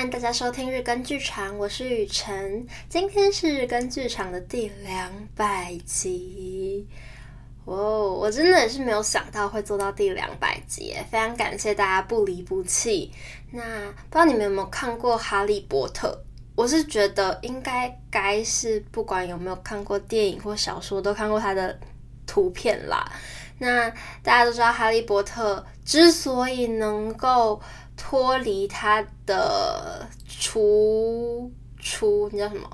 欢迎大家收听日更剧场，我是雨辰，今天是日更剧场的第两百集。哦，我真的也是没有想到会做到第两百集，非常感谢大家不离不弃。那不知道你们有没有看过《哈利波特》？我是觉得应该该是不管有没有看过电影或小说，都看过他的图片啦。那大家都知道，哈利波特之所以能够脱离他的橱橱，你叫什么？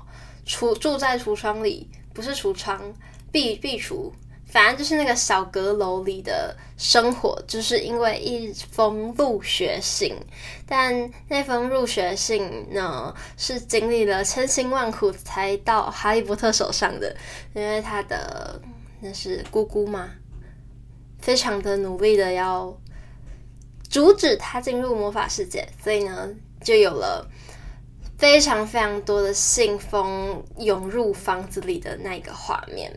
橱住在橱窗里，不是橱窗，壁壁橱。反正就是那个小阁楼里的生活，就是因为一封入学信。但那封入学信呢，是经历了千辛万苦才到哈利波特手上的，因为他的那是姑姑嘛，非常的努力的要阻止他进入魔法世界，所以呢，就有了非常非常多的信封涌入房子里的那个画面。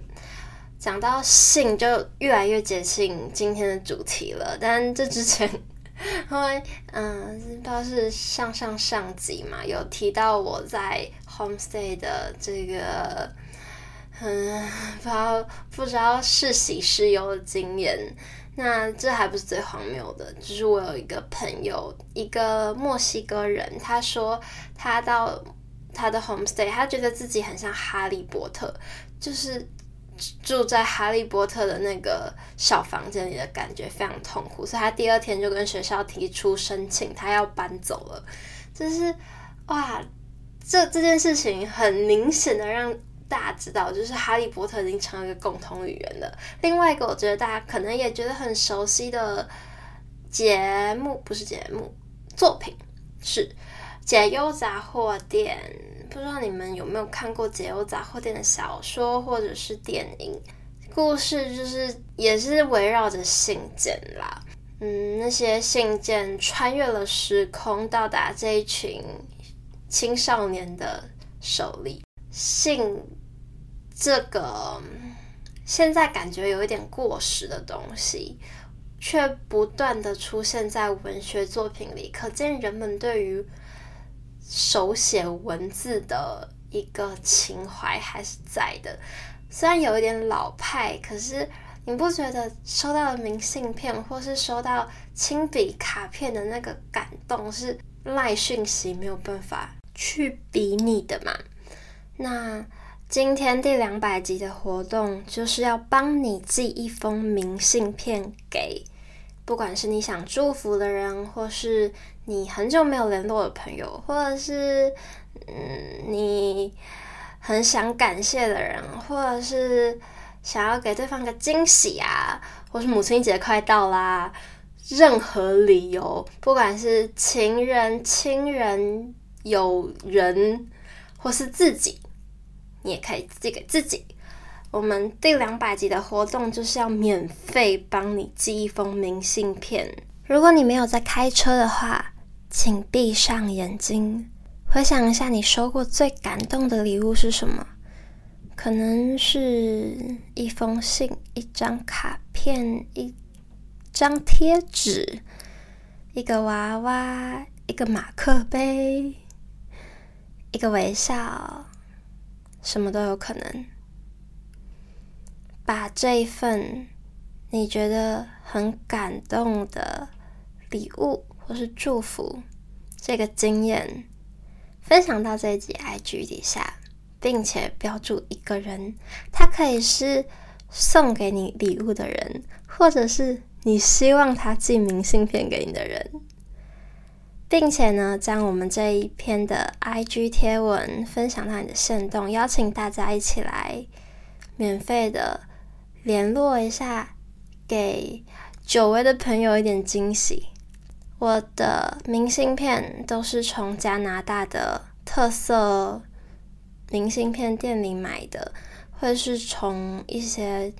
讲到信，就越来越接近今天的主题了。但这之前，因为嗯，不知道是上上上集嘛，有提到我在 homestay 的这个，嗯，不知道不知道是喜是忧的经验。那这还不是最荒谬的，就是我有一个朋友，一个墨西哥人，他说他到他的 homestay，他觉得自己很像哈利波特，就是。住在哈利波特的那个小房间里的感觉非常痛苦，所以他第二天就跟学校提出申请，他要搬走了。就是哇，这这件事情很明显的让大家知道，就是哈利波特已经成了一个共同语言了。另外一个，我觉得大家可能也觉得很熟悉的节目，不是节目，作品是《解忧杂货店》。不知道你们有没有看过《解忧杂货店》的小说或者是电影？故事就是也是围绕着信件啦。嗯，那些信件穿越了时空，到达这一群青少年的手里。信这个现在感觉有一点过时的东西，却不断的出现在文学作品里，可见人们对于。手写文字的一个情怀还是在的，虽然有一点老派，可是你不觉得收到的明信片或是收到亲笔卡片的那个感动是赖讯息没有办法去比拟的吗？那今天第两百集的活动就是要帮你寄一封明信片给。不管是你想祝福的人，或是你很久没有联络的朋友，或者是嗯你很想感谢的人，或者是想要给对方个惊喜啊，或是母亲节快到啦，任何理由，不管是情人、亲人、友人，或是自己，你也可以寄给自己。我们第两百集的活动就是要免费帮你寄一封明信片。如果你没有在开车的话，请闭上眼睛，回想一下你收过最感动的礼物是什么？可能是一封信、一张卡片、一张贴纸、一个娃娃、一个马克杯、一个微笑，什么都有可能。把这一份你觉得很感动的礼物或是祝福这个经验分享到这一集 IG 底下，并且标注一个人，他可以是送给你礼物的人，或者是你希望他寄明信片给你的人，并且呢，将我们这一篇的 IG 贴文分享到你的线动，邀请大家一起来免费的。联络一下，给久违的朋友一点惊喜。我的明信片都是从加拿大的特色明信片店里买的，会是从一些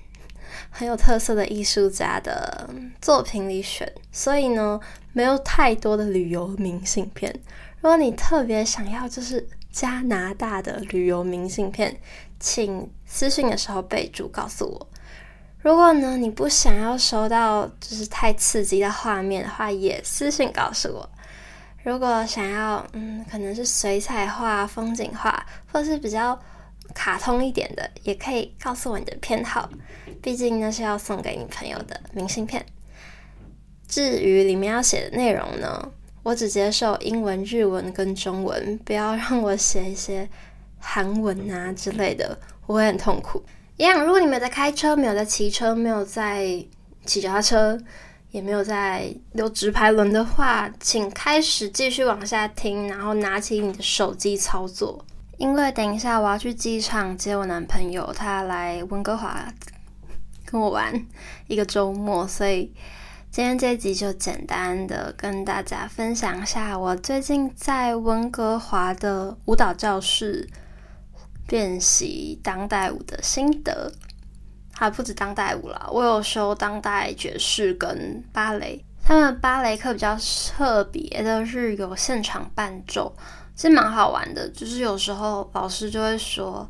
很有特色的艺术家的作品里选。所以呢，没有太多的旅游明信片。如果你特别想要，就是加拿大的旅游明信片，请私信的时候备注告诉我。如果呢，你不想要收到就是太刺激的画面的话，也私信告诉我。如果想要，嗯，可能是水彩画、风景画，或是比较卡通一点的，也可以告诉我你的偏好。毕竟那是要送给你朋友的明信片。至于里面要写的内容呢，我只接受英文、日文跟中文，不要让我写一些韩文啊之类的，我会很痛苦。一样，如果你没有在开车，没有在骑车，没有在骑脚踏车。也没有在溜直排轮的话，请开始继续往下听，然后拿起你的手机操作。因为等一下我要去机场接我男朋友，他来温哥华跟我玩一个周末，所以今天这集就简单的跟大家分享一下我最近在温哥华的舞蹈教室练习当代舞的心得。还不止当代舞啦，我有修当代爵士跟芭蕾。他们芭蕾课比较特别的是有现场伴奏，其实蛮好玩的。就是有时候老师就会说，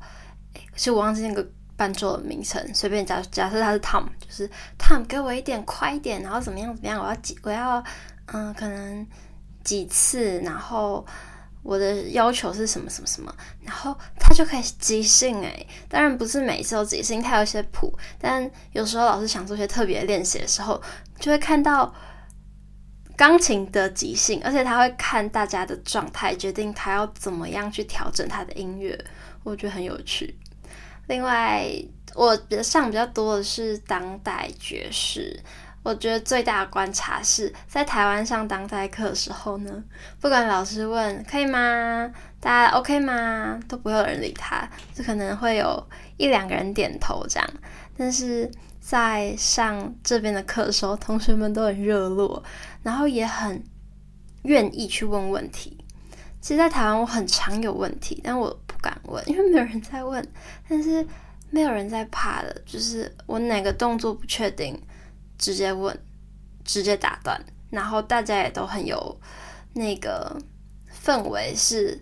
欸、其实我忘记那个伴奏的名称，随便假假设他是 Tom，就是 Tom 给我一点快一点，然后怎么样怎么样，我要几我要嗯可能几次，然后。我的要求是什么什么什么，然后他就可以即兴诶，当然不是每次都即兴，他有一些谱，但有时候老师想做些特别练习的时候，就会看到钢琴的即兴，而且他会看大家的状态，决定他要怎么样去调整他的音乐，我觉得很有趣。另外，我上比较多的是当代爵士。我觉得最大的观察是在台湾上当代课的时候呢，不管老师问可以吗，大家 OK 吗，都不会有人理他，就可能会有一两个人点头这样。但是在上这边的课的时候，同学们都很热络，然后也很愿意去问问题。其实，在台湾我很常有问题，但我不敢问，因为没有人在问。但是没有人在怕的，就是我哪个动作不确定。直接问，直接打断，然后大家也都很有那个氛围，是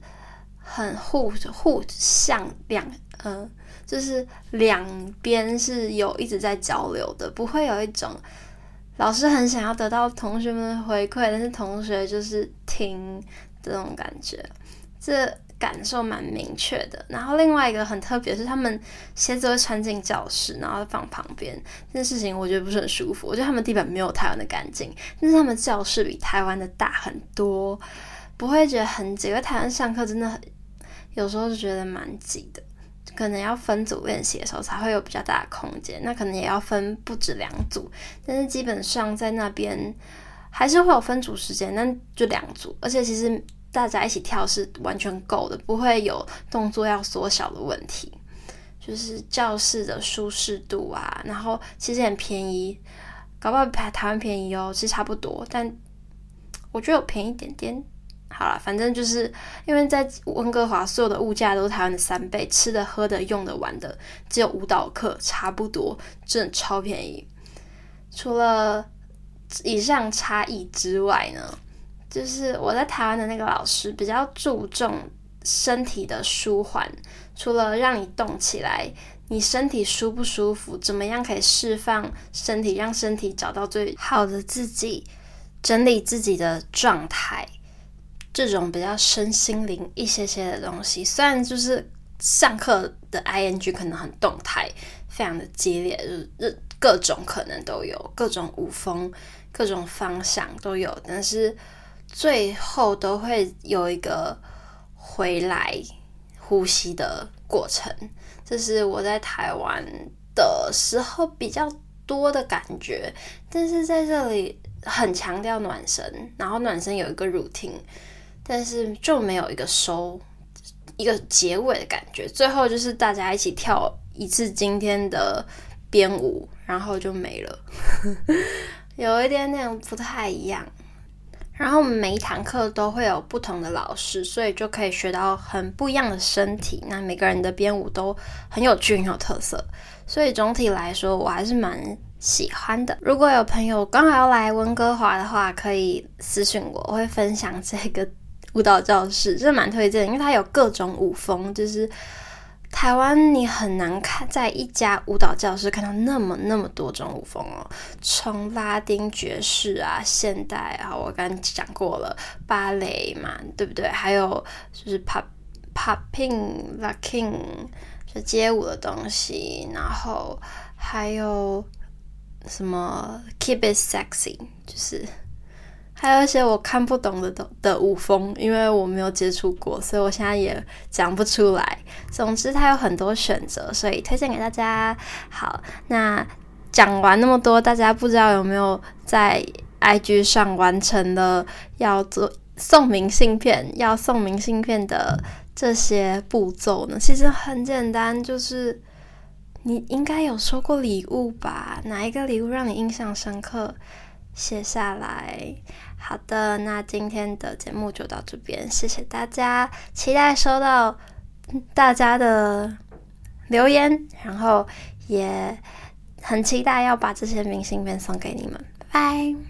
很互互相两呃，就是两边是有一直在交流的，不会有一种老师很想要得到同学们的回馈，但是同学就是听这种感觉，这。感受蛮明确的，然后另外一个很特别是，他们鞋子会穿进教室，然后放旁边。这件事情我觉得不是很舒服。我觉得他们地板没有台湾的干净，但是他们教室比台湾的大很多，不会觉得很挤。因为台湾上课真的很，有时候就觉得蛮挤的，可能要分组练习的时候才会有比较大的空间。那可能也要分不止两组，但是基本上在那边还是会有分组时间，但就两组，而且其实。大家一起跳是完全够的，不会有动作要缩小的问题。就是教室的舒适度啊，然后其实很便宜，搞不好比台湾便宜哦，其实差不多，但我觉得有便宜一点点。好了，反正就是因为在温哥华，所有的物价都是台湾的三倍，吃的、喝的、用的、玩的，只有舞蹈课差不多，真的超便宜。除了以上差异之外呢？就是我在台湾的那个老师比较注重身体的舒缓，除了让你动起来，你身体舒不舒服，怎么样可以释放身体，让身体找到最好的自己，整理自己的状态，这种比较身心灵一些些的东西。虽然就是上课的 ing 可能很动态，非常的激烈，就是各种可能都有，各种舞风，各种方向都有，但是。最后都会有一个回来呼吸的过程，这是我在台湾的时候比较多的感觉。但是在这里很强调暖身，然后暖身有一个 routine，但是就没有一个收一个结尾的感觉。最后就是大家一起跳一次今天的编舞，然后就没了，有一点点不太一样。然后每一堂课都会有不同的老师，所以就可以学到很不一样的身体。那每个人的编舞都很有趣，很有特色，所以总体来说我还是蛮喜欢的。如果有朋友刚好要来温哥华的话，可以私信我，我会分享这个舞蹈教室，这蛮推荐，因为它有各种舞风，就是台湾你很难看在一家舞蹈教室看到那么那么多种舞风哦，从拉丁爵士啊、现代啊，我刚刚讲过了芭蕾嘛，对不对？还有就是 pop popping locking 就街舞的东西，然后还有什么 keep it sexy，就是。还有一些我看不懂的的的舞风，因为我没有接触过，所以我现在也讲不出来。总之，它有很多选择，所以推荐给大家。好，那讲完那么多，大家不知道有没有在 IG 上完成了要做送明信片、要送明信片的这些步骤呢？其实很简单，就是你应该有收过礼物吧？哪一个礼物让你印象深刻？写下来。好的，那今天的节目就到这边，谢谢大家，期待收到大家的留言，然后也很期待要把这些明信片送给你们，拜拜。